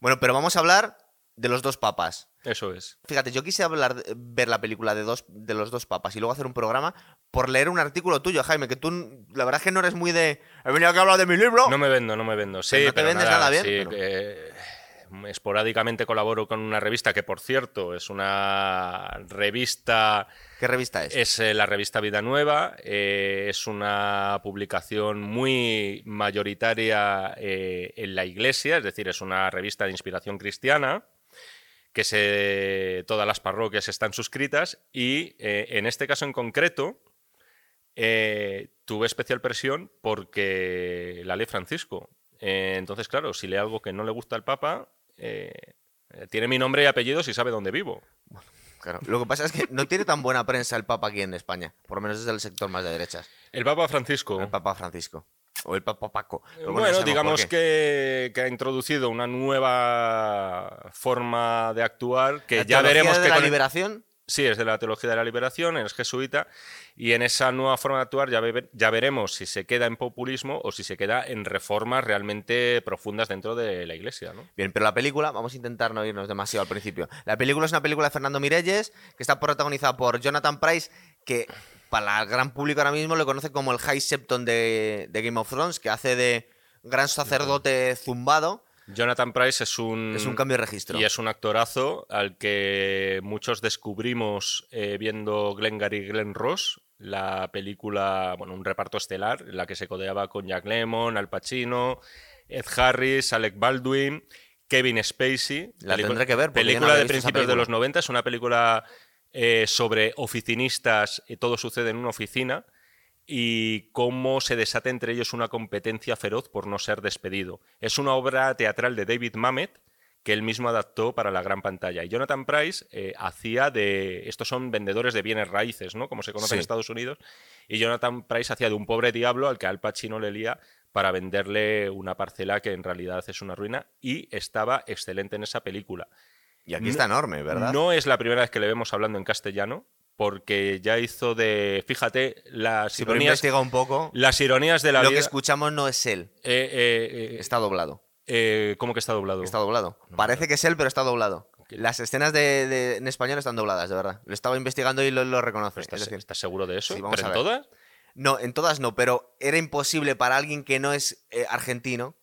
Bueno, pero vamos a hablar de los dos papas. Eso es. Fíjate, yo quise hablar, ver la película de, dos, de los dos papas y luego hacer un programa por leer un artículo tuyo, Jaime, que tú, la verdad es que no eres muy de... He venido aquí a hablar de mi libro. No me vendo, no me vendo. Sí, Pero no te pero vendes nada, nada bien, sí, pero- que, eh, esporádicamente colaboro con una revista que, por cierto, es una revista ¿Qué revista es? Es eh, la revista Vida Nueva, eh, es una publicación muy mayoritaria eh, en la iglesia, es decir, es una revista de inspiración cristiana, que se, todas las parroquias están suscritas y en este caso en concreto tuve especial presión porque la ley Francisco. Entonces, claro, si lee algo que no le gusta al Papa, eh, tiene mi nombre y apellidos y sabe dónde vivo. Claro. Lo que pasa es que no tiene tan buena prensa el papa aquí en España, por lo menos desde el sector más de derechas. El Papa Francisco. El papa Francisco. O el papa Paco. Bueno, no digamos que, que ha introducido una nueva forma de actuar que La ya veremos de que la con liberación Sí, es de la teología de la liberación, es jesuita, y en esa nueva forma de actuar ya, ve- ya veremos si se queda en populismo o si se queda en reformas realmente profundas dentro de la iglesia. ¿no? Bien, pero la película, vamos a intentar no irnos demasiado al principio. La película es una película de Fernando Mirelles, que está protagonizada por Jonathan Price, que para el gran público ahora mismo le conoce como el High Septon de, de Game of Thrones, que hace de gran sacerdote zumbado. Jonathan Price es un, Es un cambio de registro. y es un actorazo al que muchos descubrimos eh, viendo Glengarry y Glenn Ross, la película, bueno, un reparto estelar, en la que se codeaba con Jack Lemmon, Al Pacino, Ed Harris, Alec Baldwin, Kevin Spacey. La tendré que ver, no Película había de principios de película. los 90, es una película eh, sobre oficinistas y todo sucede en una oficina y cómo se desata entre ellos una competencia feroz por no ser despedido. Es una obra teatral de David Mamet que él mismo adaptó para la gran pantalla. Y Jonathan Price eh, hacía de... Estos son vendedores de bienes raíces, ¿no? Como se conoce en. Estados Unidos. Y Jonathan Price hacía de un pobre diablo al que Al Pacino le lía para venderle una parcela que en realidad es una ruina. Y estaba excelente en esa película. Y aquí No- está enorme, ¿verdad? No es la primera vez que le vemos hablando en castellano, porque ya hizo de. Fíjate, las pero ironías. un poco, Las ironías de la lo que escuchamos no es él, Eh, eh, eh, está doblado. ¿Cómo que está doblado? Está doblado. Parece que es él, pero está doblado. Las escenas de, de- en español están dobladas, de verdad. Lo estaba investigando y lo, lo reconoce. ¿Estás, Es decir, estás seguro de eso? Sí, vamos ¿Pero a en todas? No, en todas no, pero era imposible para alguien que no es argentino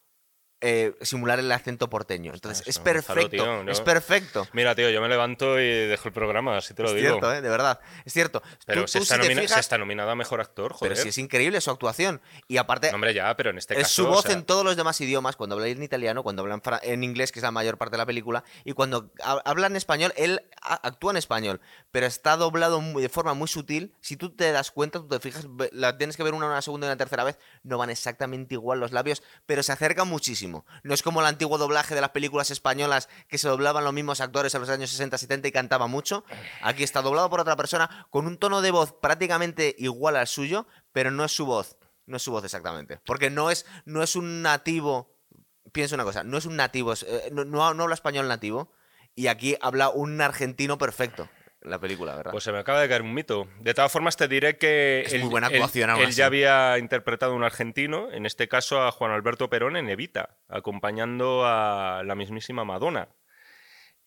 eh, simular el acento porteño. Entonces, es Gonzalo, perfecto. tío. Es perfecto. Mira, tío, yo me levanto y dejo el programa, así te lo Es digo. cierto, ¿eh? de verdad. Es cierto. Pero Tú- se, tú está si se está nominado a mejor actor, joder. Pero sí es increíble su actuación. Y aparte, No, hombre, ya, pero en este es caso. su o voz sea, en todos los demás idiomas, cuando habla en italiano, cuando habla en, fra- en inglés, que es la mayor parte de la película, y cuando ha- habla en español, él actúa en español, pero está doblado muy- de forma muy sutil. Si tú te das cuenta, tú te fijas, la tienes que ver una, una segunda y una tercera vez, no van exactamente igual los labios, pero se acercan muchísimo. No es como el antiguo doblaje de las películas españolas que se doblaban los mismos actores en los años 60-70 y cantaba mucho. Aquí está doblado por otra persona con un tono de voz prácticamente igual al suyo, pero no es su voz. No es su voz exactamente. Porque no es, no es un nativo. Pienso una cosa, no es un nativo, eh, no, habla español nativo. Y aquí habla un argentino perfecto la película, ¿verdad? Pues se me acaba de caer un mito. De todas formas, te diré que Es él, muy buena él- él así. ya había interpretado a un argentino, en este caso a Juan Alberto Perón en Evita, acompañando a la mismísima Madonna.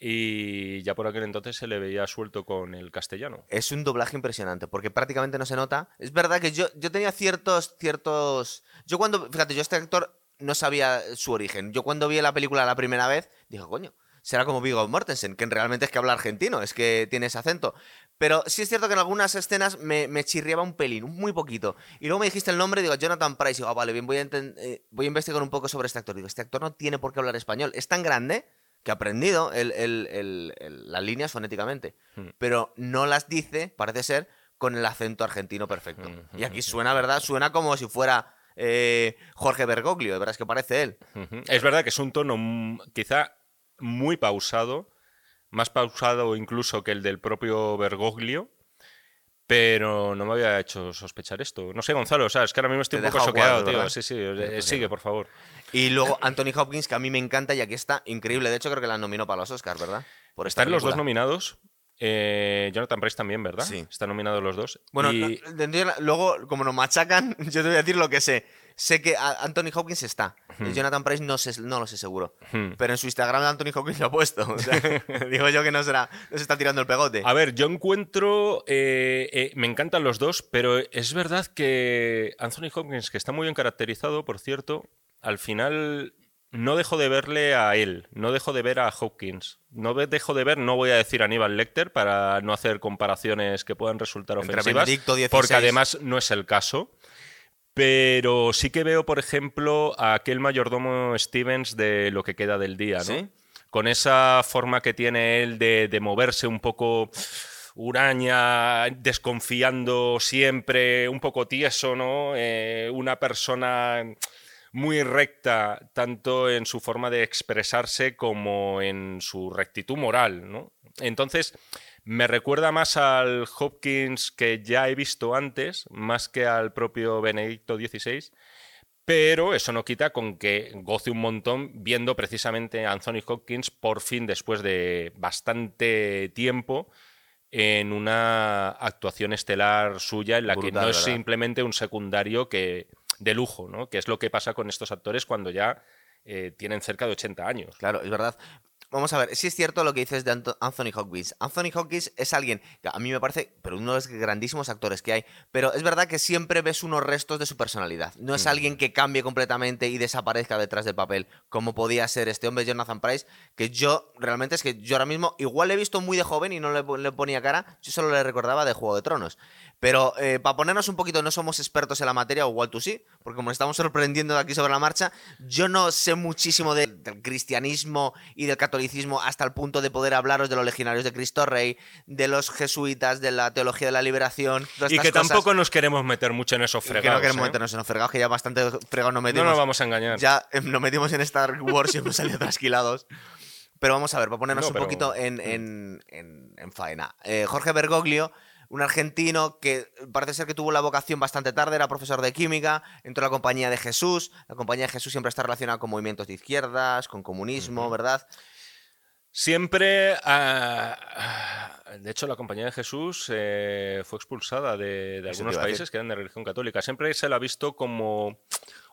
Y ya por aquel entonces se le veía suelto con el castellano. Es un doblaje impresionante, porque prácticamente no se nota. Es verdad que yo, yo tenía ciertos, ciertos. Yo cuando. Fíjate, yo este actor no sabía su origen. Yo cuando vi la película la primera vez, dije, coño, será como Viggo Mortensen, que realmente es que habla argentino, es que tiene ese acento. Pero sí es cierto que en algunas escenas me, me chirriaba un pelín, muy poquito. Y luego me dijiste el nombre, digo, Jonathan Price. Y digo, ah, vale, bien, voy a, eh, voy a investigar un poco sobre este actor. Digo, este actor no tiene por qué hablar español. Es tan grande que ha aprendido el- el- las líneas fonéticamente, Hmm. pero no las dice, parece ser, con el acento argentino perfecto. Hmm, Y aquí suena, ¿verdad? Suena como si fuera eh, Jorge Bergoglio, de verdad es que parece él. Es verdad que es un tono mm, quizá muy pausado, más pausado incluso que el del propio Bergoglio, pero no me había hecho sospechar esto. No sé, Gonzalo, o sea, es que ahora mismo estoy Te un poco cuadro, tío. Sí, sí, pues sigue, por favor. Y luego Anthony Hopkins, que a mí me encanta y aquí está increíble. De hecho, creo que la nominó para los Oscars, ¿verdad? Por esta Están los dos nominados. Eh, Jonathan Price también, ¿verdad? Sí. Están nominados los dos. Bueno, Y- no- tendría- luego, como nos machacan, yo te voy a decir lo que sé. Sé que a- Anthony Hopkins está. Hmm. Jonathan Price no, sé, no lo sé seguro. Hmm. Pero en su Instagram Anthony Hopkins lo ha puesto. O sea, digo yo que no será, no se está tirando el pegote. A ver, yo encuentro. eh, eh, me encantan los dos, pero es verdad que Anthony Hopkins, que está muy bien caracterizado, por cierto, al final no dejo de verle a él, no dejo de ver a Hopkins. No dejo de ver, no voy a decir Aníbal Lecter para no hacer comparaciones que puedan resultar ofensivas, porque además no es el caso. Pero sí que veo, por ejemplo, a aquel mayordomo Stevens de lo que queda del día, ¿no? ¿Sí? Con esa forma que tiene él de, de moverse un poco huraña, desconfiando siempre, un poco tieso, ¿no? Eh, una persona muy recta, tanto en su forma de expresarse como en su rectitud moral, ¿no? Entonces, me recuerda más al Hopkins que ya he visto antes, más que al propio Benedicto XVI, pero eso no quita con que goce un montón viendo precisamente a Anthony Hopkins por fin después de bastante tiempo en una actuación estelar suya en la que no es ¿verdad? simplemente un secundario que de lujo, ¿no? Que es lo que pasa con estos actores cuando ya eh, tienen cerca de 80 años. Claro, es verdad. Vamos a ver, sí es cierto lo que dices de Anthony Hopkins. Anthony Hopkins es alguien que a mí me parece, pero uno de los grandísimos actores que hay, pero es verdad que siempre ves unos restos de su personalidad. No es Mm. alguien que cambie completamente y desaparezca detrás del papel, como podía ser este hombre Jonathan Price, que yo realmente es que yo ahora mismo igual le he visto muy de joven y no le, le ponía cara, yo solo le recordaba de Juego de Tronos. Pero eh, para ponernos un poquito, no somos expertos en la materia, o igual tú sí, porque como nos estamos sorprendiendo de aquí sobre la marcha, yo no sé muchísimo de- del cristianismo y del catolicismo hasta el punto de poder hablaros de los legionarios de Cristo Rey, de los jesuitas, de la teología de la liberación. todas Y estas que cosas. tampoco nos queremos meter mucho en esos Y que no fregados. queremos ¿eh? meternos en los fregados, que ya bastante fregados nos No metimos. nos vamos a engañar. Ya eh, nos metimos en Star Wars y hemos salido trasquilados. Pero vamos a ver, para ponernos No, un poquito en, en- en- en faena. Eh, Jorge Bergoglio, un argentino que parece ser que tuvo la vocación bastante tarde, era profesor de química, entró a la compañía de Jesús. La compañía de Jesús siempre está relacionada con movimientos de izquierdas, con comunismo, ¿verdad? Siempre, ah, ah, de hecho, la Compañía de Jesús eh, fue expulsada de, algunos países que eran de religión católica. Siempre se la ha visto como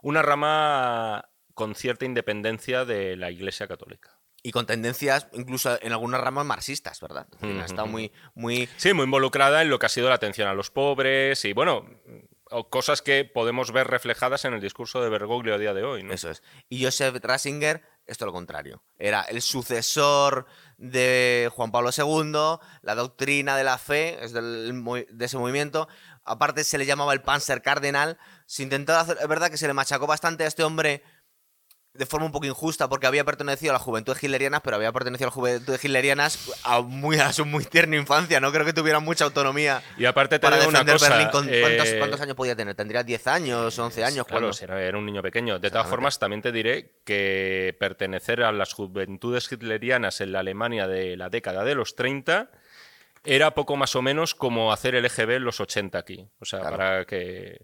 una rama con cierta independencia de la Iglesia católica. Y con tendencias, incluso en algunas ramas marxistas, ¿verdad? Ha estado muy, muy Sí, muy involucrada en lo que ha sido la atención a los pobres y, bueno, o cosas que podemos ver reflejadas en el discurso de Bergoglio a día de hoy. ¿no? Eso es. Y Joseph Ratzinger, esto lo contrario. Era el sucesor de Juan Pablo II, la doctrina de la fe, es del de ese movimiento. Aparte se le llamaba el Panzer Cardenal. Se intentó hacer, es verdad que se le machacó bastante a este hombre de forma un poco injusta porque había pertenecido a la juventud hitleriana, pero había pertenecido a la juventud hitlerianas a, muy, a su muy tierna infancia. No creo que tuvieran mucha autonomía Y aparte te para digo una defender cosa. Berlín. Con- ¿cuántos, eh, cuántos años podía tener? ¿Tendría 10 años, 11 años? Claro, era, era un niño pequeño. De todas formas, también te diré que pertenecer a las juventudes hitlerianas en la Alemania de la década de los 30 era poco más o menos como hacer el EGB en los 80 aquí. O sea, Claro. para que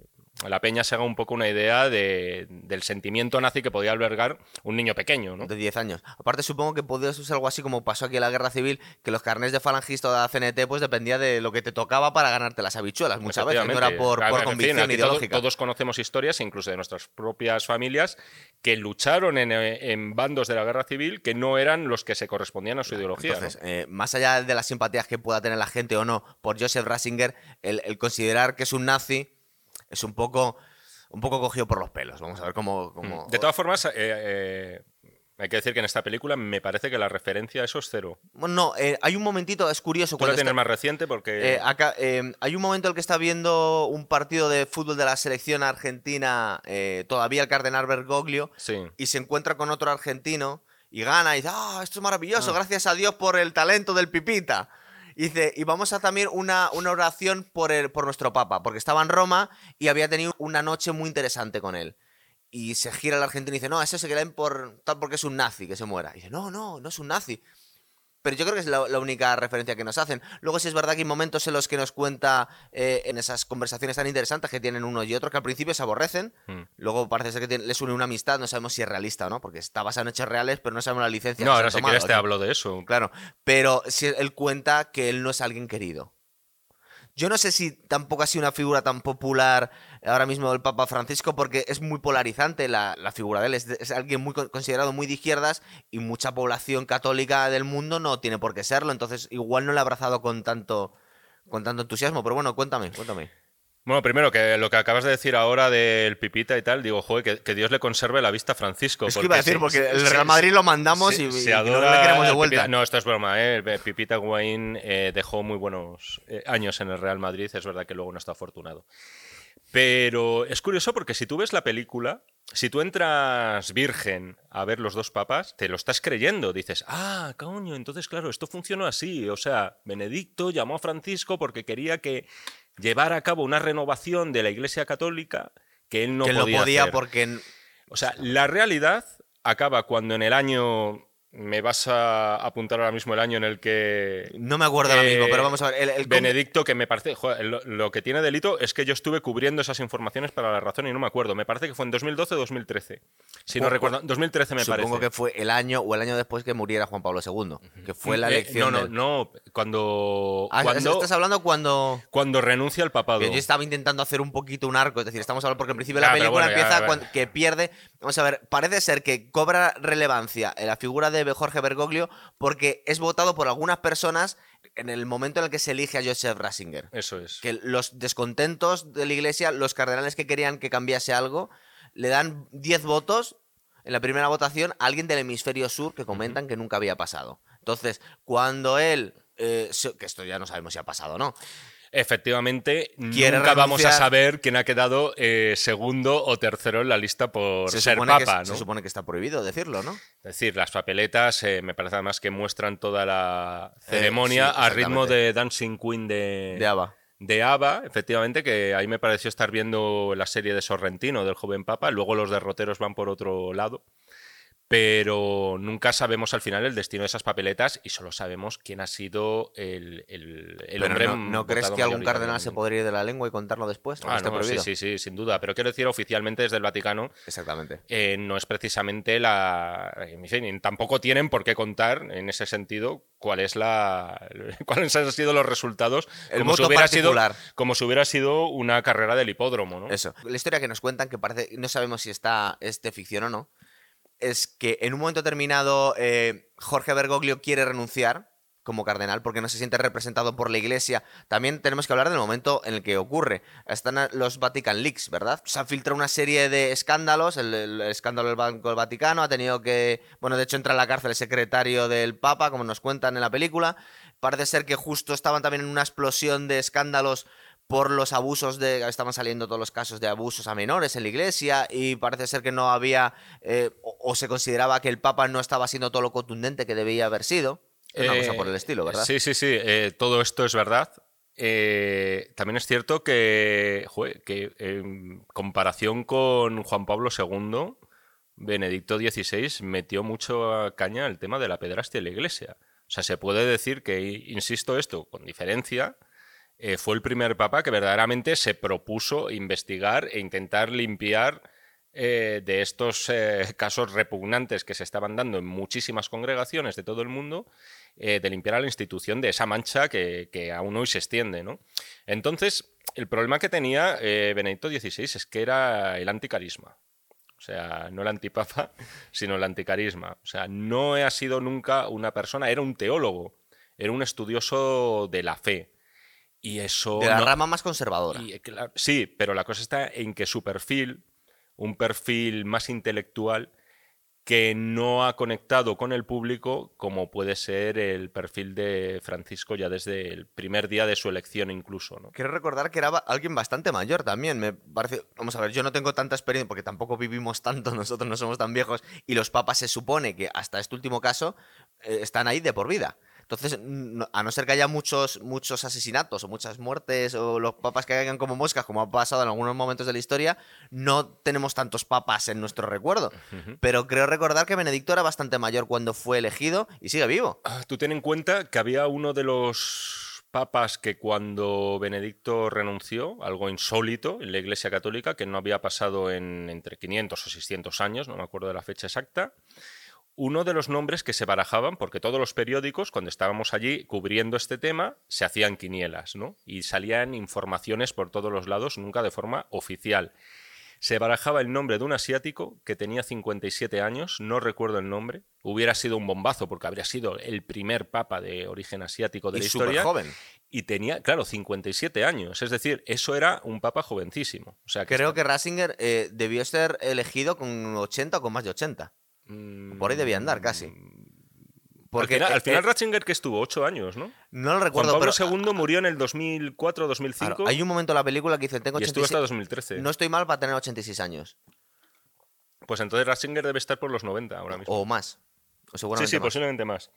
la peña se haga un poco una idea de- del sentimiento nazi que podía albergar un niño pequeño, ¿no? De 10 años. Aparte, supongo que podría ser algo así como pasó aquí en la guerra civil, que los carnés de falangista o de la CNT, pues dependía de lo que te tocaba para ganarte las habichuelas muchas veces. No era por, Claro, por en fin, convicción todo- ideológica. todos conocemos historias, incluso de nuestras propias familias, que lucharon en, en bandos de la guerra civil que no eran los que se correspondían a su ideología. ¿no? Entonces, eh, más allá de las simpatías que pueda tener la gente o no por Joseph Ratzinger, el, el considerar que es un nazi es un poco, un poco cogido por los pelos. Vamos a ver cómo. cómo- Mm. De todas formas, eh, eh, hay que decir que en esta película me parece que la referencia a eso es cero. Bueno, no, eh, hay un momentito, es curioso. Tú la tienes está- más reciente porque... Eh, acá, eh, hay un momento en el que está viendo un partido de fútbol de la selección argentina, todavía el Cardenal Bergoglio, sí. y se encuentra con otro argentino y gana y dice, ah, esto es maravilloso, gracias a Dios por el talento del Pipita. Dice, y vamos a también una, una oración por, el, por nuestro Papa, porque estaba en Roma y había tenido una noche muy interesante con él. Y se gira el argentino y dice, no, eso se queda por tal porque es un nazi, que se muera. Y dice, no, no, no es un nazi. Pero yo creo que es la, la única referencia que nos hacen. Luego sí es verdad que hay momentos en los que nos cuenta eh, en esas conversaciones tan interesantes que tienen uno y otro que al principio se aborrecen. Mm. Luego parece ser que tiene- les une una amistad, no sabemos si es realista o no, porque está basado en hechos reales, pero no sabemos la licencia. No, que se ahora han si tomado quieres te hablo de eso. Claro, pero si él cuenta que él no es alguien querido. Yo no sé si tampoco ha sido una figura tan popular ahora mismo el Papa Francisco, porque es muy polarizante la, figura de él. Es, alguien muy considerado muy de izquierdas y mucha población católica del mundo no tiene por qué serlo. Entonces, igual no le ha abrazado con tanto, con tanto entusiasmo. Pero bueno, cuéntame, cuéntame. Bueno, primero, que lo que acabas de decir ahora del pipita y tal, digo, joder, que, Dios le conserve la vista a Francisco. Es que iba a decir, porque el Real Madrid lo mandamos y, no le queremos de vuelta. no, esto es broma, ¿eh? Pipita Wayne eh, dejó muy buenos eh, años en el Real Madrid, es verdad que luego no está afortunado. Pero es curioso porque si tú ves la película, si tú entras virgen a ver los dos papas, te lo estás creyendo. Dices, ah, coño, entonces claro, esto funcionó así. O sea, Benedicto llamó a Francisco porque quería que llevar a cabo una renovación de la Iglesia Católica que él no que podía. Podía porque. O sea, la realidad acaba cuando en el año me vas a apuntar ahora mismo el año en el que. No me acuerdo ahora mismo, pero vamos a ver. El, Benedicto, que me parece. lo, que tiene delito es que yo estuve cubriendo esas informaciones para la razón y no me acuerdo. Me parece que fue en 2012 o 2013. Si no recuerdo. 2013 me parece. Supongo que fue el año o el año después que muriera Juan Pablo II. Que fue la eh, elección. no, no, no. Cuando. Ah, cuando estás hablando cuando. Cuando renuncia al papado. yo estaba intentando hacer un poquito un arco. Es decir, estamos hablando. Porque en principio la película empieza cuando, que pierde. Vamos a ver. Parece ser que cobra relevancia en la figura de Jorge Bergoglio porque es votado por algunas personas en el momento en el que se elige a Joseph Ratzinger. Eso es. Que los descontentos de la iglesia, los cardenales que querían que cambiase algo, le dan 10 votos en la primera votación a alguien del hemisferio sur que comentan que nunca había pasado. Entonces, cuando él, eh, que esto ya no sabemos si ha pasado o no, efectivamente nunca vamos a saber quién ha quedado eh, segundo o tercero en la lista por ser papa. ¿no? Se supone que está prohibido decirlo, ¿no? Es decir, las papeletas eh, me parece además que muestran toda la eh, ceremonia a ritmo de Dancing Queen de, de Ava. De Ava, efectivamente, que ahí me pareció estar viendo la serie de Sorrentino del joven papa, luego los derroteros van por otro lado pero nunca sabemos al final el destino de esas papeletas y solo sabemos quién ha sido el, el, hombre. No, ¿no crees que algún cardenal se podría ir de la lengua y contarlo después? Ah, sí, sí, sí, sin duda. Pero quiero decir, oficialmente desde el Vaticano. Exactamente. Eh, no es precisamente la. En fin, tampoco tienen por qué contar en ese sentido cuál es la, cuáles han sido los resultados. El como si hubiera sido Como si hubiera sido una carrera del hipódromo, ¿no? Eso. La historia que nos cuentan, que parece. No sabemos si está es de ficción o no es que en un momento determinado eh, Jorge Bergoglio quiere renunciar como cardenal porque no se siente representado por la iglesia. También tenemos que hablar del momento en el que ocurre. Están los Vatican Leaks, ¿verdad? Se han filtrado una serie de escándalos. El, escándalo del Banco del Vaticano ha tenido que. Bueno, de hecho, entra en la cárcel el secretario del Papa, como nos cuentan en la película. Parece ser que justo estaban también en una explosión de escándalos por los abusos de... Estaban saliendo todos los casos de abusos a menores en la iglesia y parece ser que no había... Eh, o, se consideraba que el Papa no estaba siendo todo lo contundente que debía haber sido. Es una cosa por el estilo, ¿verdad? Sí, sí, sí. Eh, todo esto es verdad. Eh, también es cierto que, que en comparación con Juan Pablo II, Benedicto XVI metió mucho caña el tema de la pedrastia en la iglesia. O sea, se puede decir que, insisto esto, con diferencia, eh, fue el primer papa que verdaderamente se propuso investigar e intentar limpiar eh, de estos eh, casos repugnantes que se estaban dando en muchísimas congregaciones de todo el mundo, de limpiar a la institución de esa mancha que, aún hoy se extiende. ¿no? Entonces, el problema que tenía Benedicto XVI es que era el anticarisma. O sea, no el antipapa, sino el anticarisma. O sea, no ha sido nunca una persona, era un teólogo, era un estudioso de la fe. Y eso. De la rama más conservadora. Eh, sí, pero la cosa está en que su perfil, un perfil más intelectual, que no ha conectado con el público como puede ser el perfil de Francisco ya desde el primer día de su elección incluso. ¿no? Quiero recordar que era alguien bastante mayor también. Me parece, vamos a ver, yo no tengo tanta experiencia porque tampoco vivimos tanto, nosotros no somos tan viejos y los papas se supone que hasta este último caso eh, están ahí de por vida. Entonces, a no ser que haya muchos, muchos asesinatos o muchas muertes o los papas que caigan como moscas, como ha pasado en algunos momentos de la historia, no tenemos tantos papas en nuestro recuerdo. Pero creo recordar que Benedicto era bastante mayor cuando fue elegido y sigue vivo. Ah, tú ten en cuenta que había uno de los papas que cuando Benedicto renunció, algo insólito en la Iglesia Católica, que no había pasado en entre 500 o 600 años, no me acuerdo de la fecha exacta, uno de los nombres que se barajaban, porque todos los periódicos, cuando estábamos allí cubriendo este tema, se hacían quinielas, ¿no? Y salían informaciones por todos los lados, nunca de forma oficial. Se barajaba el nombre de un asiático que tenía 57 años, no recuerdo el nombre. Hubiera sido un bombazo porque habría sido el primer papa de origen asiático de y la historia. joven. Y tenía, claro, 57 años. Es decir, eso era un papa jovencísimo. O sea, Creo que Ratzinger eh, debió ser elegido con 80 o con más de 80. Por ahí debía andar casi. Mm, porque al final, Ratzinger que estuvo ocho años, ¿no? No lo recuerdo. Juan Pablo II murió en el 2004 2005. hay un momento en la película que dice, tengo 86... Y estuvo hasta 2013. No estoy mal para tener 86 años. Pues entonces Ratzinger debe estar por los 90 ahora mismo. O más. O seguramente sí, sí, posiblemente más.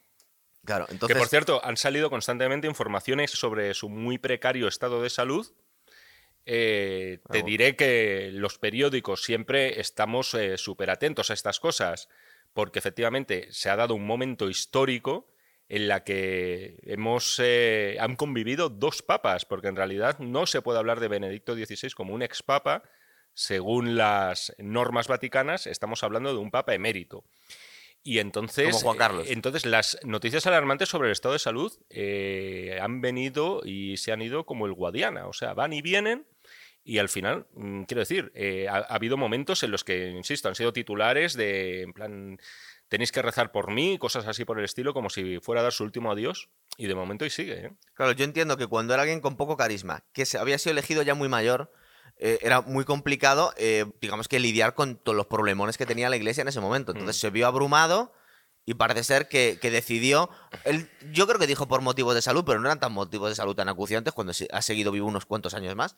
Claro, entonces... Que por cierto, han salido constantemente informaciones sobre su muy precario estado de salud. Eh, te diré que los periódicos siempre estamos eh, súper atentos a estas cosas porque efectivamente se ha dado un momento histórico en la que hemos eh, han convivido dos papas, porque en realidad no se puede hablar de Benedicto XVI como un expapa, según las normas vaticanas, estamos hablando de un papa emérito. Y entonces, como Juan Carlos. entonces las noticias alarmantes sobre el estado de salud eh, han venido y se han ido como el Guadiana, o sea, van y vienen y al final, mm, quiero decir, eh, ha, habido momentos en los que, insisto, han sido titulares de, en plan, tenéis que rezar por mí, cosas así por el estilo, como si fuera a dar su último adiós, y de momento y sigue. ¿eh? Claro, yo entiendo que cuando era alguien con poco carisma, que se había sido elegido ya muy mayor, eh, era muy complicado, digamos que lidiar con todos los problemones que tenía la iglesia en ese momento. Entonces mm. se vio abrumado y parece ser que, decidió. Él, yo creo que dijo por motivos de salud, pero no eran tan motivos de salud tan acuciantes cuando ha seguido vivo unos cuantos años más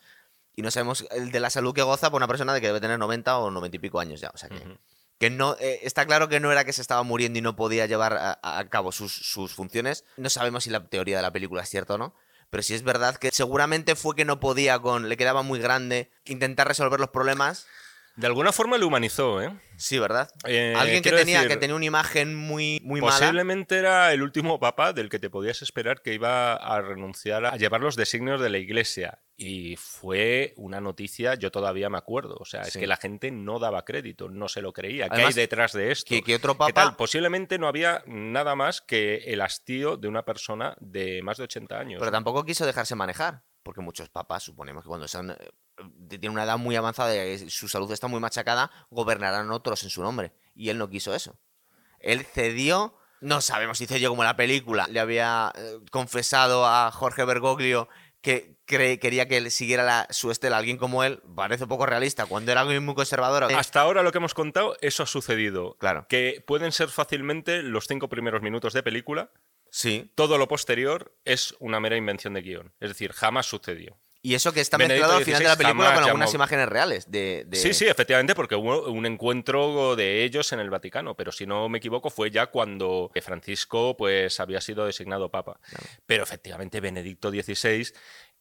y no sabemos el de la salud que goza por una persona de que debe tener 90 o 90 y pico años ya. O sea que, que no, eh, está claro que no era que se estaba muriendo y no podía llevar a, cabo sus, funciones. No sabemos si la teoría de la película es cierta o no. Pero sí es verdad que seguramente fue que no podía con. le quedaba muy grande intentar resolver los problemas. De alguna forma le humanizó, ¿eh? Sí, ¿verdad? Eh, Alguien que tenía, que tenía una imagen muy, muy posiblemente era el último papa del que te podías esperar que iba a renunciar a llevar los designios de la iglesia. Y fue una noticia, yo todavía me acuerdo. O sea, es que la gente no daba crédito, no se lo creía. ¿Qué hay detrás de esto? ¿Qué, otro papa? Posiblemente no había nada más que el hastío de una persona de más de 80 años. Pero tampoco quiso dejarse manejar porque muchos papas, suponemos que cuando son, eh, tienen una edad muy avanzada y su salud está muy machacada, gobernarán otros en su nombre. Y él no quiso eso. Él cedió, no sabemos si cedió como la película, le había eh, confesado a Jorge Bergoglio que quería que él siguiera la, su estela alguien como él, parece poco realista, cuando era alguien muy conservador. Hasta ahora lo que hemos contado, eso ha sucedido. Claro. Que pueden ser fácilmente los cinco primeros minutos de película, Sí. Todo lo posterior es una mera invención de guion. Es decir, jamás sucedió. Y eso que está mezclado al final de la película con algunas imágenes reales. De, Sí, sí, efectivamente, porque hubo un encuentro de ellos en el Vaticano, pero si no me equivoco fue ya cuando Francisco pues, había sido designado papa. Pero efectivamente Benedicto XVI...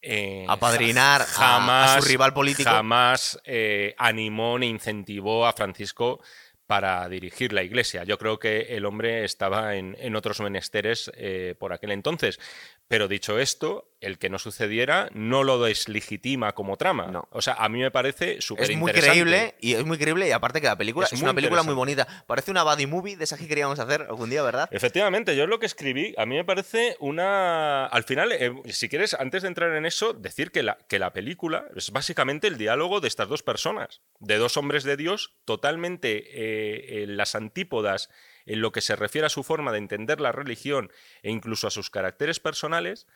Eh, Apadrinar jamás, a, su rival político. Jamás eh, animó ni incentivó a Francisco para dirigir la iglesia. Yo creo que el hombre estaba en, otros menesteres eh, por aquel entonces. Pero dicho esto, el que no sucediera no lo deslegitima como trama. No. O sea, a mí me parece súper Es muy creíble y es muy creíble y aparte que la película es, una película muy bonita. Parece una buddy movie de esa que queríamos hacer algún día, ¿verdad? Efectivamente, yo lo que escribí, a mí me parece una... Al final, eh, si quieres, antes de entrar en eso, decir que la, que la película es básicamente el diálogo de estas dos personas, de dos hombres de Dios totalmente eh, en las antípodas en lo que se refiere a su forma de entender la religión e incluso a sus caracteres personales,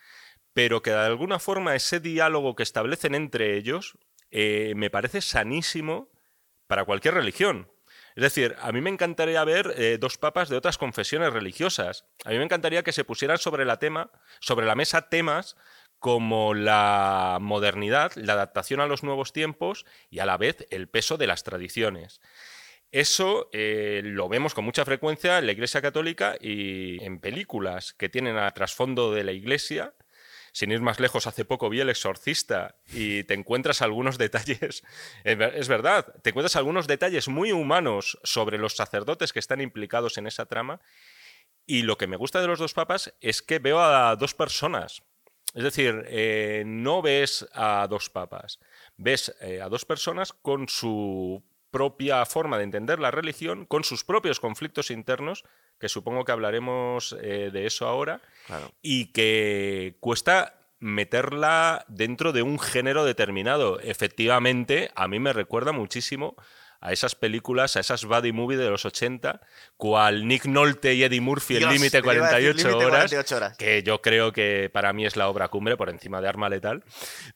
pero que de alguna forma ese diálogo que establecen entre ellos eh, me parece sanísimo para cualquier religión. Es decir, a mí me encantaría ver eh, dos papas de otras confesiones religiosas. A mí me encantaría que se pusieran sobre la, tema, sobre la mesa temas como la modernidad, la adaptación a los nuevos tiempos y a la vez el peso de las tradiciones. Eso eh, lo vemos con mucha frecuencia en la Iglesia Católica y en películas que tienen a trasfondo de la Iglesia. Sin ir más lejos, hace poco vi El Exorcista y te encuentras algunos detalles, es verdad, te encuentras algunos detalles muy humanos sobre los sacerdotes que están implicados en esa trama. Y lo que me gusta de los dos papas es que veo a dos personas. Es decir, eh, no ves a dos papas, ves eh, a dos personas con su propia forma de entender la religión, con sus propios conflictos internos, que supongo que hablaremos eh, de eso ahora, y que cuesta meterla dentro de un género determinado. Efectivamente, a mí me recuerda muchísimo a esas películas, a esas buddy movie de los 80, cual Nick Nolte y Eddie Murphy, el límite 48, horas, que yo creo que para mí es la obra cumbre por encima de Arma Letal,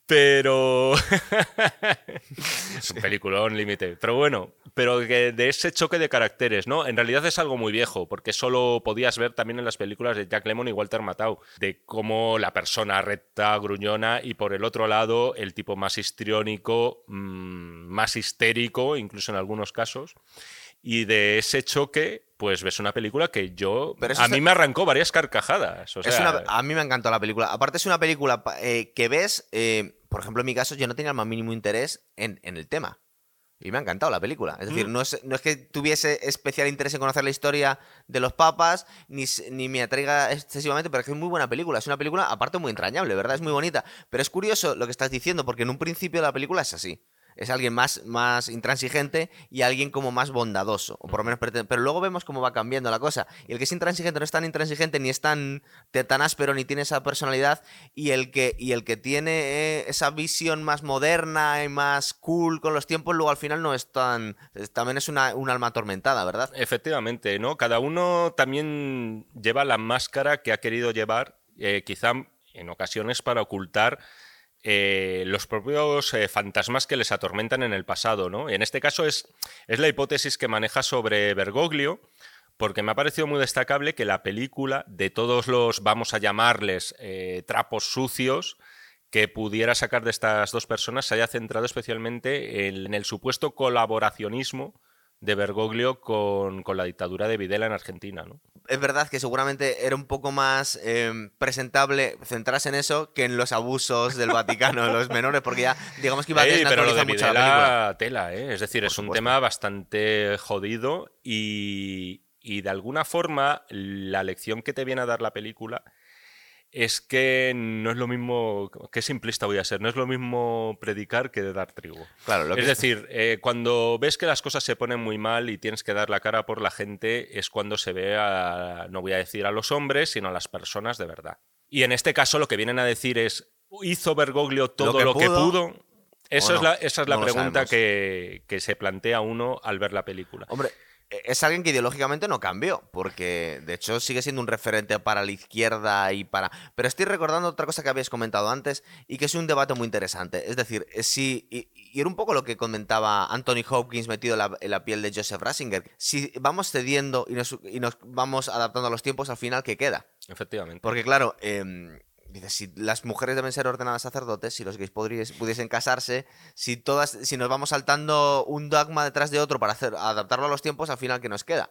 pero es un peliculón límite. Pero bueno, pero que de ese choque de caracteres, ¿no? En realidad es algo muy viejo, porque solo podías ver también en las películas de Jack Lemmon y Walter Matthau, de cómo la persona recta, gruñona, y por el otro lado el tipo más histriónico, mm, más histérico, incluso en algunos casos. Y de ese choque, pues ves una película que yo. a mí me arrancó varias carcajadas. a mí me encantó la película. Aparte, es una película eh, que ves. Eh, por ejemplo, en mi caso, yo no tenía el más mínimo interés en, el tema. Y me ha encantado la película. Es decir, mm. no, es, no, es, que tuviese especial interés en conocer la historia de los papas, ni, ni me atraiga excesivamente, pero es que es muy buena película. Es una película, aparte, muy entrañable, ¿verdad? Es muy bonita. Pero es curioso lo que estás diciendo, porque en un principio la película es así es alguien más, más intransigente y alguien como más bondadoso, o por lo menos pero luego vemos cómo va cambiando la cosa. Y el que es intransigente no es tan intransigente ni es tan, tan áspero ni tiene esa personalidad y el que, y el que tiene eh, esa visión más moderna y más cool con los tiempos luego al final no es tan... también es una, un alma atormentada, ¿verdad? Efectivamente, ¿no? Cada uno también lleva la máscara que ha querido llevar, eh, quizá en ocasiones para ocultar eh, los propios eh, fantasmas que les atormentan en el pasado. ¿no? En este caso es, es la hipótesis que maneja sobre Bergoglio, porque me ha parecido muy destacable que la película, de todos los, vamos a llamarles, eh, trapos sucios, que pudiera sacar de estas dos personas, se haya centrado especialmente en el supuesto colaboracionismo de Bergoglio con, la dictadura de Videla en Argentina. ¿no? Es verdad que seguramente era un poco más em, presentable centrarse en eso que en los abusos del Vaticano de los menores, porque ya digamos que iba a pero lo de Videla, tela, ¿eh? es decir, es un tema bastante jodido y, y de alguna forma la lección que te viene a dar la película es que no es lo mismo, qué simplista voy a ser, no es lo mismo predicar que dar trigo. Claro, es decir, eh, cuando ves que las cosas se ponen muy mal y tienes que dar la cara por la gente, es cuando se ve a, no voy a decir a los hombres, sino a las personas de verdad. Y en este caso lo que vienen a decir es, ¿hizo Bergoglio todo lo que, pudo? Eso es la, esa es la pregunta que, que se plantea uno al ver la película. Hombre, es alguien que ideológicamente no cambió, porque de hecho sigue siendo un referente para la izquierda y para... Pero estoy recordando otra cosa que habías comentado antes y que es un debate muy interesante. Es decir, eh, si... Y, era un poco lo que comentaba Anthony Hopkins metido en la, piel de Joseph Ratzinger. Si vamos cediendo y nos, y nos, vamos adaptando a los tiempos, al final, ¿qué queda? Efectivamente. Porque claro... Eh, Si las mujeres deben ser ordenadas sacerdotes, si los gays pudiesen casarse, si todas, si nos vamos saltando un dogma detrás de otro para adaptarlo a los tiempos, al final, ¿qué nos queda?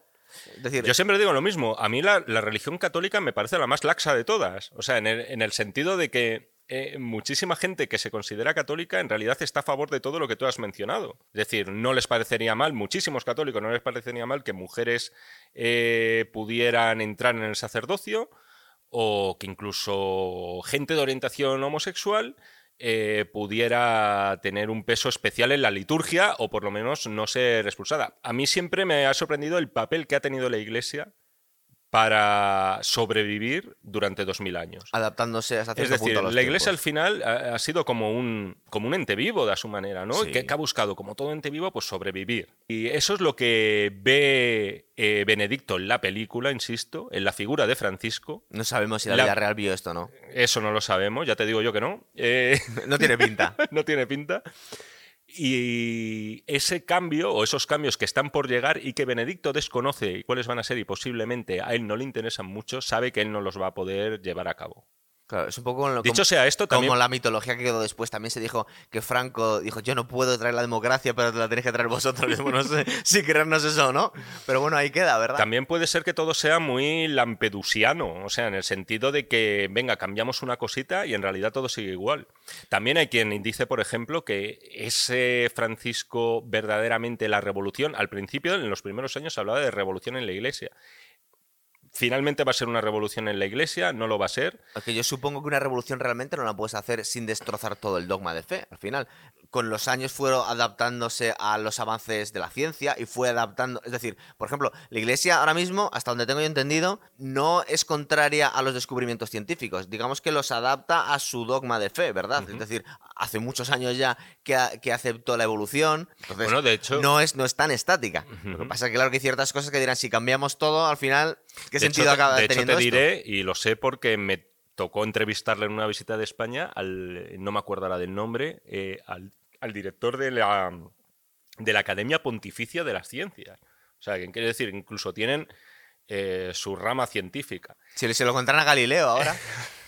decir, Yo siempre digo lo mismo. A mí la, religión católica me parece la más laxa de todas. O sea, en el, sentido de que eh, muchísima gente que se considera católica en realidad está a favor de todo lo que tú has mencionado. Es decir, no les parecería mal, muchísimos católicos no les parecería mal que mujeres eh, pudieran entrar en el sacerdocio o que incluso gente de orientación homosexual eh, pudiera tener un peso especial en la liturgia o por lo menos no ser expulsada. A mí siempre me ha sorprendido el papel que ha tenido la Iglesia para sobrevivir durante 2000 años. Adaptándose a Es decir, la Iglesia al final ha, sido como un, como un ente vivo de a su manera, ¿no? Que, ha buscado, como todo ente vivo, pues sobrevivir. Y eso es lo que ve eh, Benedicto en la película, insisto, en la figura de Francisco. No sabemos si la, vida real vio esto, ¿no? Eso no lo sabemos, ya te digo yo que no. Eh, no tiene pinta. no tiene pinta. Y ese cambio o esos cambios que están por llegar y que Benedicto desconoce y cuáles van a ser y posiblemente a él no le interesan mucho, sabe que él no los va a poder llevar a cabo. Claro, es un poco lo, Dicho sea esto, también... como la mitología que quedó después. También se dijo que Franco dijo: Yo no puedo traer la democracia, pero la tenéis que traer vosotros. no sé si creernos eso o no. Pero bueno, ahí queda, ¿verdad? También puede ser que todo sea muy lampedusiano. O sea, en el sentido de que, venga, cambiamos una cosita y en realidad todo sigue igual. También hay quien dice, por ejemplo, que ese Francisco verdaderamente la revolución, al principio, en los primeros años, hablaba de revolución en la iglesia finalmente va a ser una revolución en la iglesia, no lo va a ser. Porque yo supongo que una revolución realmente no la puedes hacer sin destrozar todo el dogma de fe, al final. Con los años fueron adaptándose a los avances de la ciencia y fue adaptando. Es decir, por ejemplo, la Iglesia ahora mismo, hasta donde tengo yo entendido, no es contraria a los descubrimientos científicos. Digamos que los adapta a su dogma de fe, ¿verdad? Es decir, hace muchos años ya que, que aceptó la evolución. Entonces, bueno, de hecho. No es, no es tan estática. Lo que pasa es que, claro, que hay ciertas cosas que dirán, si cambiamos todo, al final, ¿qué sentido acaba de teniendo hecho, te esto? diré, y lo sé porque me tocó entrevistarle en una visita de España al, no me acuerdo ahora del nombre, eh, al, al, director de la, de la Academia Pontificia de las Ciencias. O sea, que quiere decir, incluso tienen eh, su rama científica. Si se lo contaran a Galileo ahora.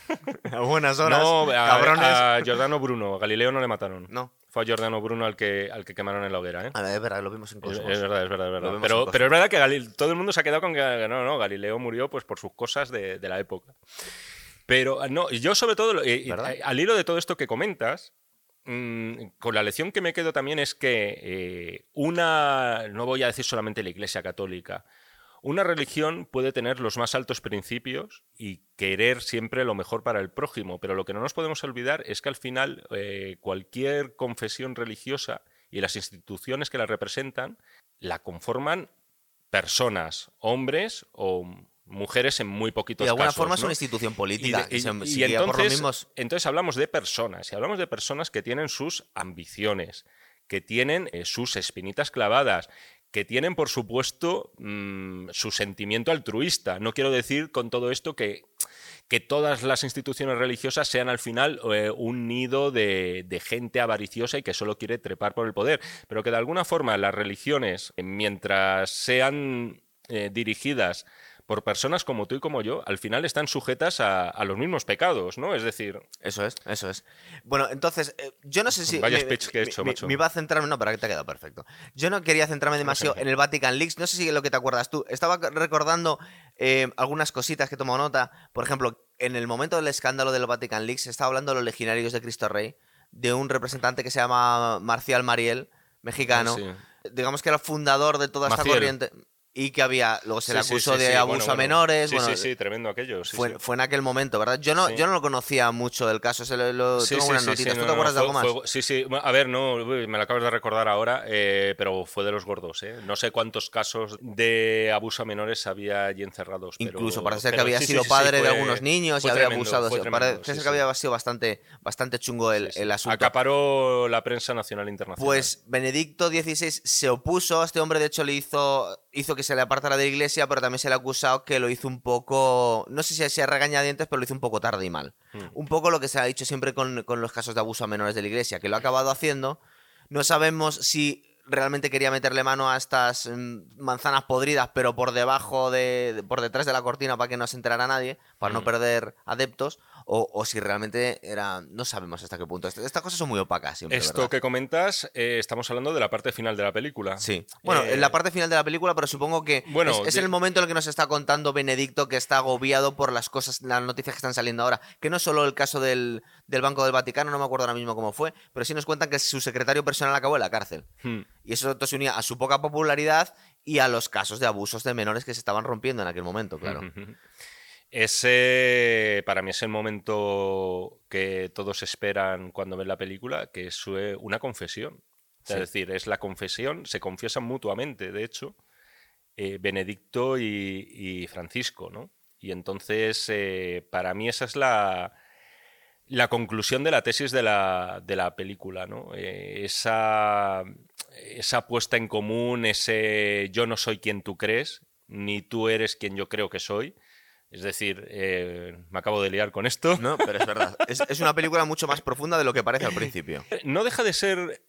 a buenas horas. No, a, cabrones. a Giordano Bruno. A Galileo no le mataron. No. Fue a Giordano Bruno al que, al que quemaron en la hoguera. ¿eh? A ver, es verdad, lo vimos en Es, Cosmos. es verdad, es verdad, es verdad. Pero, es verdad que Galil- todo el mundo se ha quedado con que no, no, Galileo murió pues por sus cosas de, de la época. Pero no, yo sobre todo, eh, al hilo de todo esto que comentas, mm, con la lección que me quedo también es que eh, una, no voy a decir solamente la Iglesia Católica, una religión puede tener los más altos principios y querer siempre lo mejor para el prójimo, pero lo que no nos podemos olvidar es que al final eh, cualquier confesión religiosa y las instituciones que la representan la conforman personas, hombres o mujeres en muy Y poquitos de alguna casos. forma es una institución Y, política. de- y- se, y entonces, mismos. entonces hablamos de personas, y hablamos de personas que tienen sus ambiciones, que tienen eh, sus espinitas clavadas, que tienen, por supuesto, mm, su sentimiento altruista. No quiero decir con todo esto que, que todas las instituciones religiosas sean al final eh, un nido de, de gente avariciosa y que solo quiere trepar por el poder, pero que de alguna forma las religiones, mientras sean eh, dirigidas por personas como tú y como yo, al final están sujetas a, a los mismos pecados, ¿no? Es decir, Eso es, eso es. Bueno, entonces, eh, yo no sé si. Vaya speech que he hecho, macho. me iba a centrarme. No, pero que te ha quedado perfecto. Yo no quería centrarme demasiado en el Vatican Leaks. No sé si es lo que te acuerdas tú. Estaba recordando eh, algunas cositas que he tomado nota. Por ejemplo, en el momento del escándalo del Vatican Leaks, se estaba hablando de los legionarios de Cristo Rey, de un representante que se llama Marcial Mariel, mexicano. sí. Digamos que era fundador de toda esta corriente. Y que había. Luego se le Sí, acusó sí, de abuso bueno, a menores. Sí, bueno, sí, sí, tremendo aquello. fue, fue en aquel momento, ¿verdad? Yo no, yo no lo conocía mucho del caso, se lo, tengo unas notitas. ¿Tú no, te acuerdas no, de algo fue- más? fue- sí, sí. A ver, no, me lo acabas de recordar ahora, eh, pero fue de los gordos, ¿eh? No sé cuántos casos de abuso a menores había allí encerrados. pero- Incluso parece ser que pero había sido padre de algunos niños y había tremendo, abusado. tremendo, parece que había sido bastante, bastante chungo el asunto. Acaparó la prensa nacional e internacional. Pues Benedicto XVI se opuso a este hombre, de hecho le hizo, hizo que se le apartara de la iglesia, pero también se le ha acusado que lo hizo un poco, no sé si sea regañadientes, pero lo hizo un poco tarde y mal. Hmm. Un poco lo que se ha dicho siempre con, con los casos de abuso a menores de la iglesia, que lo ha acabado haciendo. No sabemos si realmente quería meterle mano a estas mm, manzanas podridas, pero por debajo de, por detrás de la cortina para que no se enterara nadie, para no Mm. perder adeptos, o, o si realmente era, no sabemos hasta qué punto. Est- Estas cosas son muy opacas siempre. Esto ¿verdad? que comentas, eh, estamos hablando de la parte final de la película. Sí. Bueno, Eh, en la parte final de la película, pero supongo que Bueno, es, es de- el momento en el que nos está contando Benedicto que está agobiado por las cosas, las noticias que están saliendo ahora. Que no es solo el caso del, del Banco del Vaticano, no me acuerdo ahora mismo cómo fue, pero sí nos cuentan que su secretario personal acabó en la cárcel. Hmm. Y eso todo se unía a su poca popularidad y a los casos de abusos de menores que se estaban rompiendo en aquel momento, claro. Ese para mí es el momento que todos esperan cuando ven la película, que es una confesión. Sí. Es decir, es la confesión, se confiesan mutuamente, de hecho, eh, Benedicto y, y Francisco, ¿no? Y entonces, eh, para mí esa es la, la conclusión de la tesis de la, de la película, ¿no? Eh, esa, esa puesta en común, ese yo no soy quien tú crees, ni tú eres quien yo creo que soy. Es decir, eh, me acabo de liar con esto. No, pero es verdad. Es, es una película mucho más profunda de lo que parece al principio. No deja de ser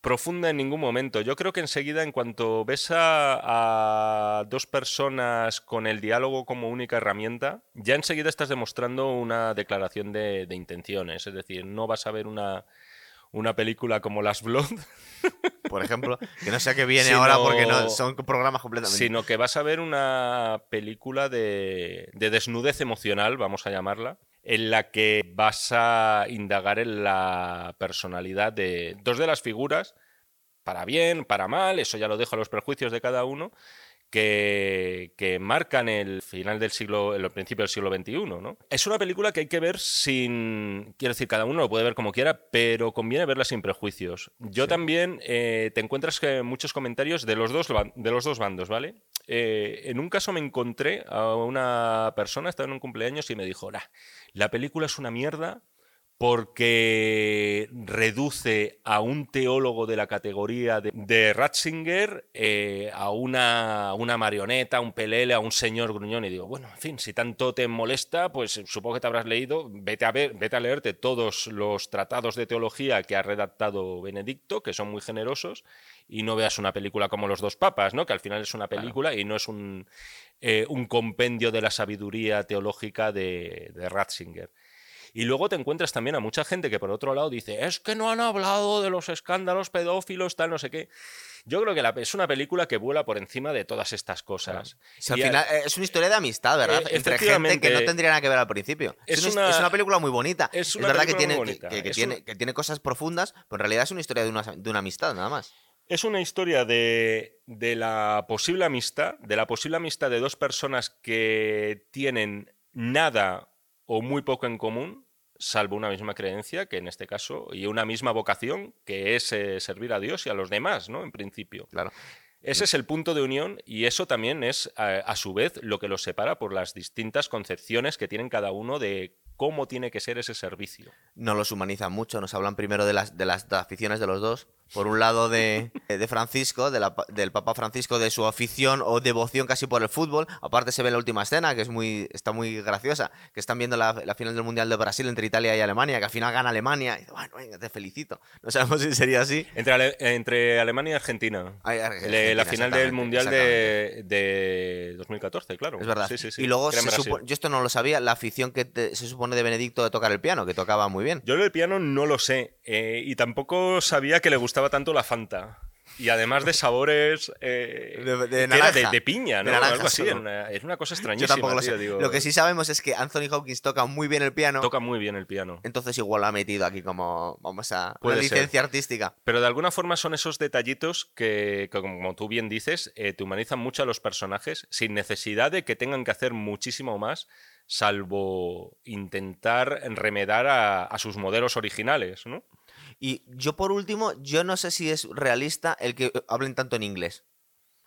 profunda en ningún momento. Yo creo que enseguida, en cuanto ves a, a dos personas con el diálogo como única herramienta, ya enseguida estás demostrando una declaración de, de intenciones. Es decir, no vas a ver una, una película como Las Blood, Por ejemplo, que no sé a qué viene Sino- ahora porque no, son programas completamente. sino que vas a ver una película de, de desnudez emocional, vamos a llamarla, en la que vas a indagar en la personalidad de dos de las figuras, para bien, para mal, eso ya lo dejo a los prejuicios de cada uno, que, que, marcan el final del siglo, el principio del siglo XXI. ¿no? Es una película que hay que ver sin. Quiero decir, cada uno lo puede ver como quiera, pero conviene verla sin prejuicios. Yo Sí. también eh, te encuentras que muchos comentarios de los dos, de los dos bandos, ¿vale? Eh, en un caso me encontré a una persona, estaba en un cumpleaños y me dijo, "Nah, la película es una mierda porque reduce a un teólogo de la categoría de, de Ratzinger eh, a una, una marioneta, a un pelele, a un señor gruñón. Y digo, bueno, en fin, si tanto te molesta, pues supongo que te habrás leído, vete a, ver, vete a leerte todos los tratados de teología que ha redactado Benedicto, que son muy generosos, y no veas una película como Los dos papas, ¿no? que al final es una película y no es un, eh, un compendio de la sabiduría teológica de, de Ratzinger. Y luego te encuentras también a mucha gente que por otro lado dice, es que no han hablado de los escándalos pedófilos, tal, no sé qué. Yo creo que la- es una película que vuela por encima de todas estas cosas. Final eh, es una historia de amistad, ¿verdad? Eh, Entre gente que no tendría nada que ver al principio. Es, Es una, una- es una película muy bonita. es Es, una verdad que película tiene, que, bonita. que- que Es tiene, un- que tiene cosas profundas, pero en realidad es una historia de una, de una amistad, nada más. Es una historia de, de la posible amistad, de la posible amistad de dos personas que tienen nada o muy poco en común, salvo una misma creencia, que en este caso, y una misma vocación, que es eh, servir a Dios y a los demás, ¿no? En principio. Claro. Ese es el punto de unión y eso también es, a, a su vez, lo que los separa por las distintas concepciones que tienen cada uno de cómo tiene que ser ese servicio. No los humanizan mucho, nos hablan primero de las, de las aficiones de los dos. Por un lado de, de Francisco, de la del Papa Francisco, de su afición o devoción casi por el fútbol. Aparte se ve la última escena, que es muy, está muy graciosa, que están viendo la, la final del Mundial de Brasil entre Italia y Alemania, que al final gana Alemania. Y dice, bueno, venga, te felicito. No sabemos si sería así. Entre, Ale- entre Alemania y Argentina. Ay, Le- Argentina, la final del Mundial de, de 2014, claro. Es verdad. Sí, sí, sí. Y luego, se supo- yo esto no lo sabía, la afición que te- se supone de Benedicto de tocar el piano, que tocaba muy bien. Yo lo del piano no lo sé. eh, y tampoco sabía que le gustaba tanto la Fanta. Y además de sabores. eh, De- de naranja. de, piña, ¿no? naranja Algo así. Era una, era una cosa Yo extrañísima. tampoco lo tío, sé. digo, Lo que sí sabemos es que Anthony Hopkins toca muy bien el piano. Toca muy bien el piano. Entonces igual lo ha metido aquí como, vamos a, una Puede ser. licencia artística. Pero de alguna forma son esos detallitos que, que, como tú bien dices, eh, te humanizan mucho a los personajes sin necesidad de que tengan que hacer muchísimo más, salvo intentar remedar a, a sus modelos originales, ¿no? Y yo por último, yo no sé si es realista el que hablen tanto en inglés.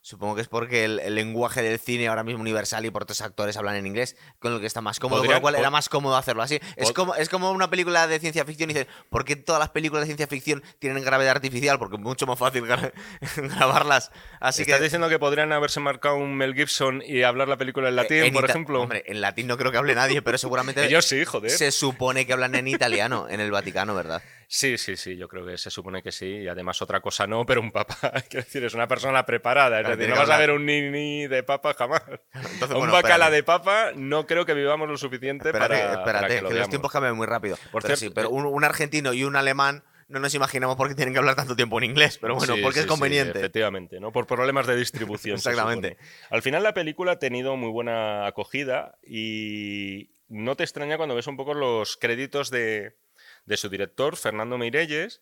Supongo que es porque el, el lenguaje del cine ahora mismo universal y por otros actores hablan en inglés, con lo que está más cómodo, con lo cual era más cómodo hacerlo así. Es como, es como una película de ciencia ficción y dicen, ¿por qué todas las películas de ciencia ficción tienen gravedad artificial? Porque es mucho más fácil gra- grabarlas. Así ¿Estás que diciendo que podrían haberse marcado un Mel Gibson y hablar la película en latín, en por ejemplo? Hombre, en latín no creo que hable nadie, pero seguramente Ellos sí, joder. se supone que hablan en italiano en el Vaticano, ¿verdad? Sí, sí, sí, yo creo que se supone que sí. Y además otra cosa no, pero un papa, quiero decir, es una persona preparada. Es Claro, decir, no vas a ver un ni, ni de papa jamás. Entonces, un bueno, bacala de papa no creo que vivamos lo suficiente Espérate, para, espérate, para que, que, lo los tiempos cambian muy rápido. Por pero cierto, sí, pero eh, un, un argentino y un alemán no nos imaginamos por qué tienen que hablar tanto tiempo en inglés, pero bueno, Sí, porque sí, es sí, conveniente. efectivamente, ¿no? Por problemas de distribución. Exactamente. Al final la película ha tenido muy buena acogida y no te extraña cuando ves un poco los créditos de, de su director, Fernando Meirelles,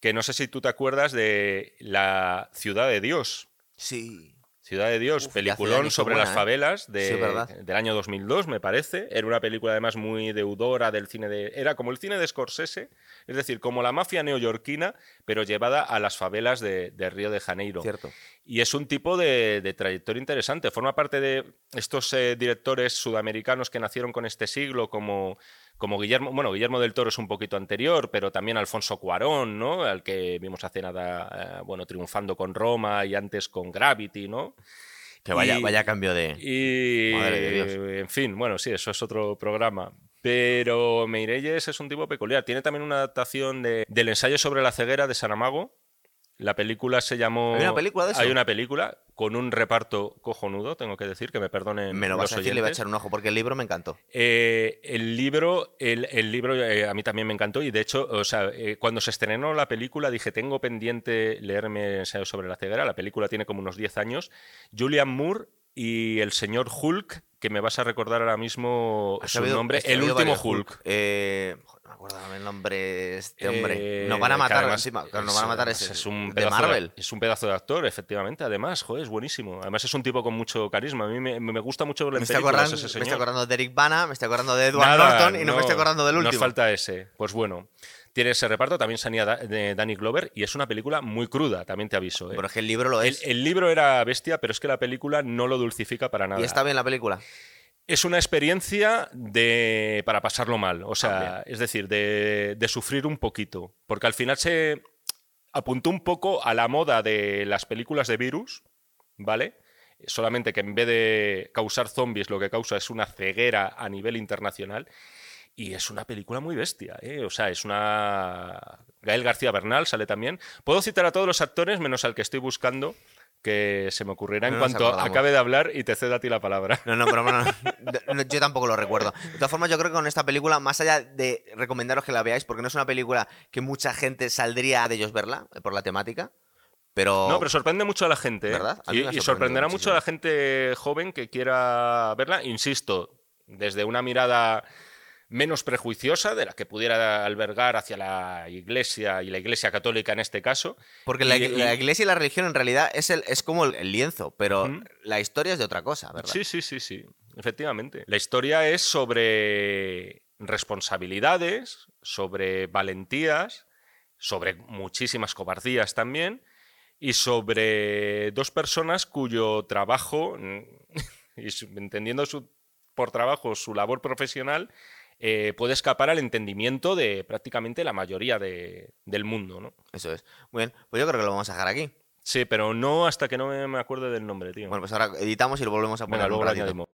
que no sé si tú te acuerdas de La Ciudad de Dios. sí. Ciudad de Dios, Uf, peliculón qué sobre buena, las ¿eh? favelas de- Sí, del año 2002, me parece. Era una película además muy deudora del cine de... Era como el cine de Scorsese, es decir, como la mafia neoyorquina, pero llevada a las favelas de, de Río de Janeiro. Cierto. Y es un tipo de, de trayectoria interesante. Forma parte de estos eh, directores sudamericanos que nacieron con este siglo, como, como Guillermo. Bueno, Guillermo del Toro es un poquito anterior, pero también Alfonso Cuarón, ¿no? Al que vimos hace nada, eh, bueno, triunfando con Roma y antes con Gravity, ¿no? Que vaya, Y- vaya cambio de. Y, Madre de Dios. en fin, bueno, sí, eso es otro programa. Pero Meirelles es un tipo peculiar. Tiene también una adaptación de- del ensayo sobre la ceguera de Saramago. La película se llamó... ¿Hay una película de eso? Hay una película con un reparto cojonudo, tengo que decir, que me perdonen Me lo vas los a decir, le voy a oyentes. echar un ojo, porque el libro me encantó. Eh, el libro, el, el libro eh, a mí también me encantó y de hecho, o sea, eh, cuando se estrenó la película dije, tengo pendiente leerme ensayo sobre la ceguera. La película tiene como unos 10 años. Julian Moore y el señor Hulk, que me vas a recordar ahora mismo su sabido- nombre, el último Hulk. Eh, me acuerdo el nombre de este hombre. Eh, nos van a que matar además encima. nos es- van a matar ese. es un de pedazo Marvel. es un pedazo de actor, efectivamente. Además, joder, es buenísimo. Además, es un tipo con mucho carisma. A mí me, me gusta mucho verlo Me en películas, ese me señor. estoy acordando de Eric Bana, me estoy acordando de Edward Nada, Norton y no, me estoy acordando del Nos último. falta ese. Pues bueno, tiene ese reparto. También salía Da- de Danny Glover y es una película muy cruda, también te aviso. ¿eh? Pero es que el libro lo El, es. el libro era bestia, pero es que la película no lo dulcifica para nada. y está bien la película. Es una experiencia de para pasarlo mal, o sea, es decir, de, de sufrir un poquito, porque al final se apuntó un poco a la moda de las películas de virus, ¿vale? Solamente que en vez de causar zombies, lo que causa es una ceguera a nivel internacional. Y es una película muy bestia, ¿eh? O sea, es una... Gael García Bernal sale también. Puedo citar a todos los actores, menos al que estoy buscando, que se me ocurrirá en No cuanto acordamos. acabe de hablar y te cedo a ti la palabra. No, no, pero bueno, no, no, yo tampoco lo recuerdo. De todas formas, yo creo que con esta película, más allá de recomendaros que la veáis, porque no es una película que mucha gente saldría de ellos verla, eh, por la temática, pero... No, pero sorprende mucho a la gente. ¿eh? ¿Verdad? A Y, sorprenderá mucho a la gente joven que quiera verla, insisto, desde una mirada menos prejuiciosa de la que pudiera albergar hacia la iglesia y la iglesia católica en este caso. Porque la, y- la y- iglesia y la religión en realidad es, el, es como el, el lienzo, pero la historia es de otra cosa, ¿verdad? Sí, sí, sí, sí, efectivamente. La historia es sobre responsabilidades, sobre valentías, sobre muchísimas cobardías también, y sobre dos personas cuyo trabajo, y entendiendo su, por trabajo su labor profesional, eh, puede escapar al entendimiento de prácticamente la mayoría de- del mundo, ¿no? Eso es. Muy bien, pues yo creo que lo vamos a dejar aquí. Sí, pero no hasta que no me acuerde del nombre, tío. Bueno, pues ahora editamos y lo volvemos a poner Venga, luego.